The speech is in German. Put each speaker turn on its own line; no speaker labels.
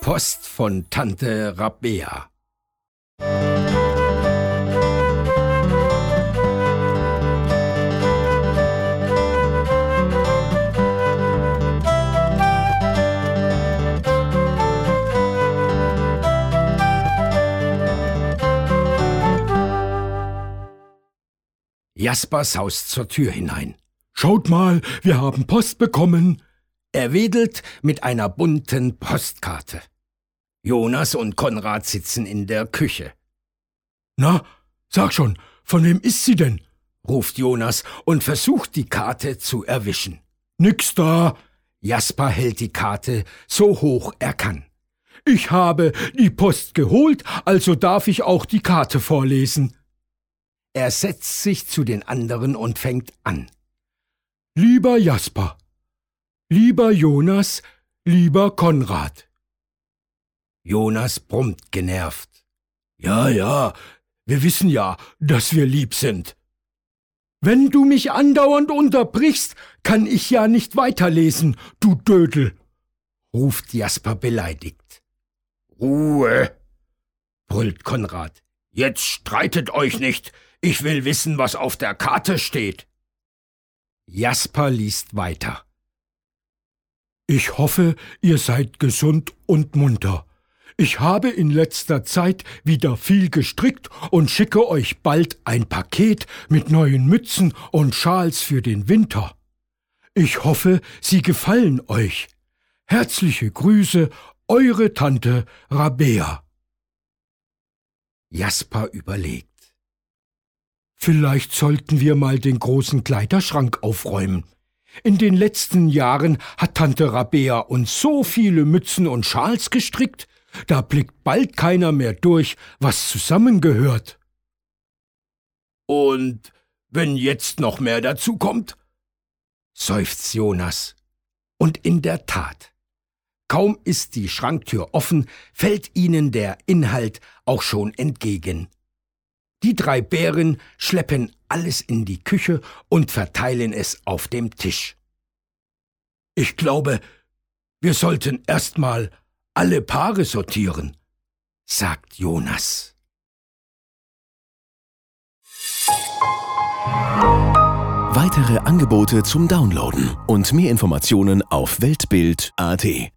Post von Tante Rabea. Jasper saust zur Tür hinein.
Schaut mal, wir haben Post bekommen.
Er wedelt mit einer bunten Postkarte. Jonas und Konrad sitzen in der Küche.
Na, sag schon, von wem ist sie denn?
ruft Jonas und versucht die Karte zu erwischen.
Nix da.
Jasper hält die Karte so hoch er kann.
Ich habe die Post geholt, also darf ich auch die Karte vorlesen.
Er setzt sich zu den anderen und fängt an.
Lieber Jasper, lieber Jonas, lieber Konrad.
Jonas brummt genervt.
Ja, ja, wir wissen ja, dass wir lieb sind. Wenn du mich andauernd unterbrichst, kann ich ja nicht weiterlesen, du Dödel,
ruft Jasper beleidigt.
Ruhe, brüllt Konrad. Jetzt streitet euch nicht. Ich will wissen, was auf der Karte steht.
Jasper liest weiter.
Ich hoffe, ihr seid gesund und munter. Ich habe in letzter Zeit wieder viel gestrickt und schicke euch bald ein Paket mit neuen Mützen und Schals für den Winter. Ich hoffe, sie gefallen euch. Herzliche Grüße, eure Tante Rabea.
Jasper überlegt.
Vielleicht sollten wir mal den großen Kleiderschrank aufräumen. In den letzten Jahren hat Tante Rabea uns so viele Mützen und Schals gestrickt, da blickt bald keiner mehr durch, was zusammengehört.
Und wenn jetzt noch mehr dazu kommt?
seufzt Jonas. Und in der Tat. Kaum ist die Schranktür offen, fällt ihnen der Inhalt auch schon entgegen. Die drei Bären schleppen alles in die Küche und verteilen es auf dem Tisch.
Ich glaube, wir sollten erst mal alle Paare sortieren, sagt Jonas.
Weitere Angebote zum Downloaden und mehr Informationen auf Weltbild.at